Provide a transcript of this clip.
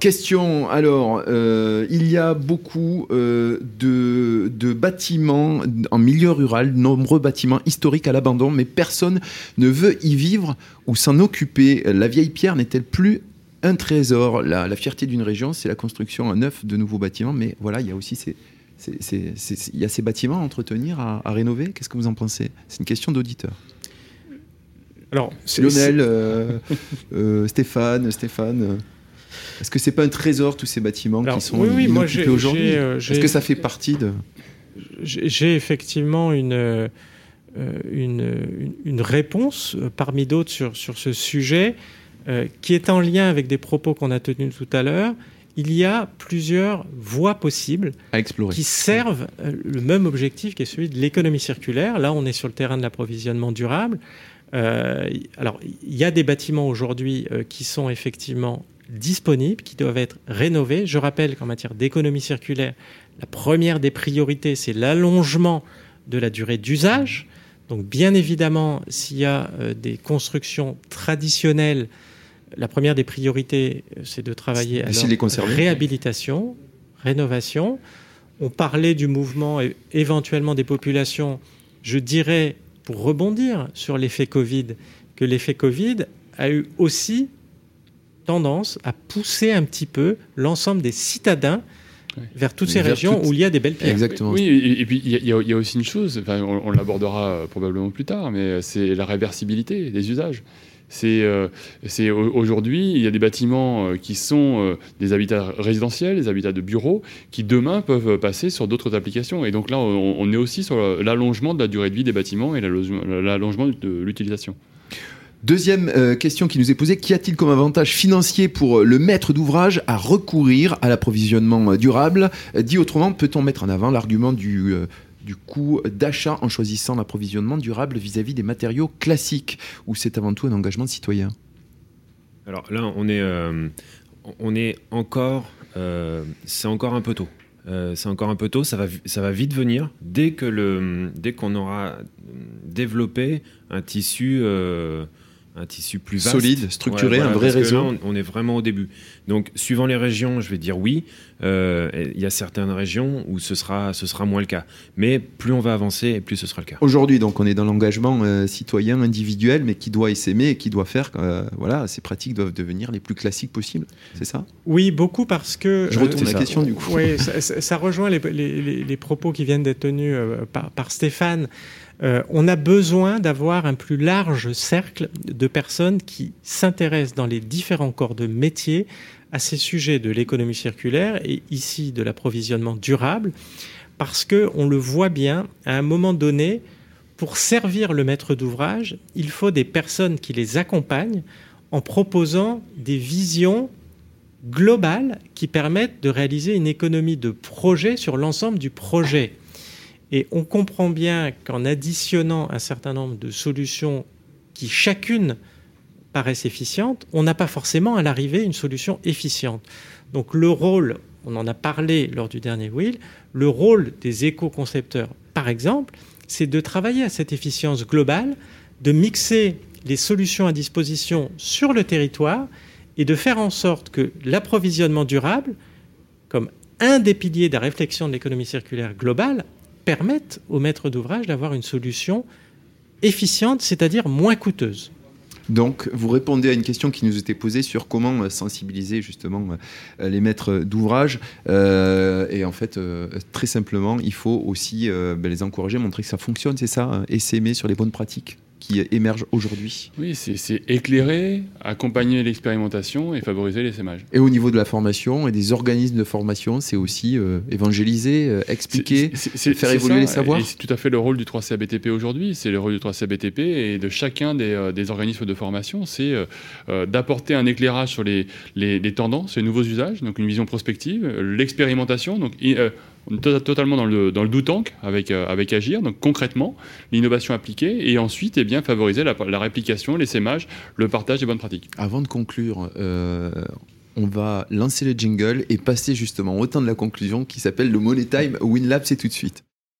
Question, alors, euh, il y a beaucoup euh, de, de, bâtiments en milieu rural, nombreux bâtiments historiques à l'abandon, mais personne ne veut y vivre ou s'en occuper. La vieille pierre n'est-elle plus un trésor? La, fierté d'une région, c'est la construction à neuf de nouveaux bâtiments, mais voilà, il y a aussi ces, il y a ces bâtiments à entretenir, à, rénover. Qu'est-ce que vous en pensez? C'est une question d'auditeur. Alors, Lionel, euh, Stéphane, Stéphane. Euh, est-ce que c'est pas un trésor tous ces bâtiments qui sont oui, oui, moi aujourd'hui Est-ce que ça fait partie de J'ai effectivement une, une, une, réponse parmi d'autres sur, sur ce sujet. Euh, qui est en lien avec des propos qu'on a tenus tout à l'heure, il y a plusieurs voies possibles qui servent euh, le même objectif qui est celui de l'économie circulaire. Là, on est sur le terrain de l'approvisionnement durable. Euh, alors, il y a des bâtiments aujourd'hui qui sont effectivement disponibles, qui doivent être rénovés. Je rappelle qu'en matière d'économie circulaire, la première des priorités, c'est l'allongement de la durée d'usage. Donc, bien évidemment, s'il y a des constructions traditionnelles la première des priorités, c'est de travailler à la réhabilitation, rénovation. On parlait du mouvement et éventuellement des populations. Je dirais, pour rebondir sur l'effet Covid, que l'effet Covid a eu aussi tendance à pousser un petit peu l'ensemble des citadins vers toutes ces régions où il y a des belles pierres. Exactement. Oui, et, puis il y, a aussi une chose, on l'abordera probablement plus tard, mais c'est la réversibilité des usages. C'est euh, aujourd'hui, il y a des bâtiments euh, qui sont euh, des habitats résidentiels, des habitats de bureaux, qui demain peuvent passer sur d'autres applications. Et donc là, on, est aussi sur l'allongement de la durée de vie des bâtiments et l'allongement de l'utilisation. Deuxième question qui nous est posée, qu'y a-t-il comme avantage financier pour le maître d'ouvrage à recourir à l'approvisionnement durable? Dit autrement, peut-on mettre en avant l'argument du du coût d'achat en choisissant l'approvisionnement durable vis-à-vis des matériaux classiques, ou c'est avant tout un engagement citoyen? Alors là, on est, euh, on est encore, euh, c'est encore un peu tôt. Euh, c'est encore un peu tôt, ça va, ça va vite venir. Dès que le, dès qu'on aura développé un tissu un tissu plus vaste. solide, structuré, un vrai réseau. on, est vraiment au début. Donc, suivant les régions, je vais dire oui. Euh, il y a certaines régions où ce sera, ce sera moins le cas. Mais plus on va avancer, et plus ce sera le cas. Aujourd'hui, donc, on est dans l'engagement euh, citoyen individuel, mais qui doit s'aimer et qui doit faire euh, voilà, ces pratiques doivent devenir les plus classiques possibles. C'est ça? Oui, beaucoup parce que. Je retourne la question du coup. Oui, ça, rejoint les, les, propos qui viennent d'être tenus par, par Stéphane. Euh, on a besoin d'avoir un plus large cercle de personnes qui s'intéressent dans les différents corps de métier à ces sujets de l'économie circulaire et ici de l'approvisionnement durable, parce que on le voit bien, à un moment donné, pour servir le maître d'ouvrage, il faut des personnes qui les accompagnent en proposant des visions globales qui permettent de réaliser une économie de projet sur l'ensemble du projet. Et on comprend bien qu'en additionnant un certain nombre de solutions qui chacune paraissent efficientes, on n'a pas forcément à l'arrivée une solution efficiente. Donc le rôle, on en a parlé lors du dernier Will, le rôle des éco-concepteurs, par exemple, c'est de travailler à cette efficience globale, de mixer les solutions à disposition sur le territoire et de faire en sorte que l'approvisionnement durable, comme un des piliers de la réflexion de l'économie circulaire globale, permettent aux maîtres d'ouvrage d'avoir une solution efficiente, c'est-à-dire moins coûteuse. Donc, vous répondez à une question qui nous était posée sur comment euh, sensibiliser justement euh, les maîtres d'ouvrage. Euh, et en fait, très simplement, il faut aussi ben, les encourager, montrer que ça fonctionne, c'est ça, hein, et s'aimer sur les bonnes pratiques qui émergent aujourd'hui. Oui, c'est éclairer, accompagner l'expérimentation et favoriser l'essaimage. Et au niveau de la formation et des organismes de formation, c'est aussi euh, évangéliser, euh, expliquer, faire évoluer les savoirs. C'est tout à fait le rôle du 3CABTP aujourd'hui, c'est le rôle du 3CABTP et de chacun des, euh, des organismes de formation, c'est d'apporter un éclairage sur les, les, les, tendances, les nouveaux usages, donc une vision prospective, l'expérimentation, donc on est totalement dans le, dans do tank avec, euh, avec Agir, donc concrètement, l'innovation appliquée, et ensuite eh bien, favoriser la, réplication, l'essaimage, le partage des bonnes pratiques. Avant de conclure, euh, on va lancer le jingle et passer justement au temps de la conclusion qui s'appelle le Money Time WinLab, c'est tout de suite.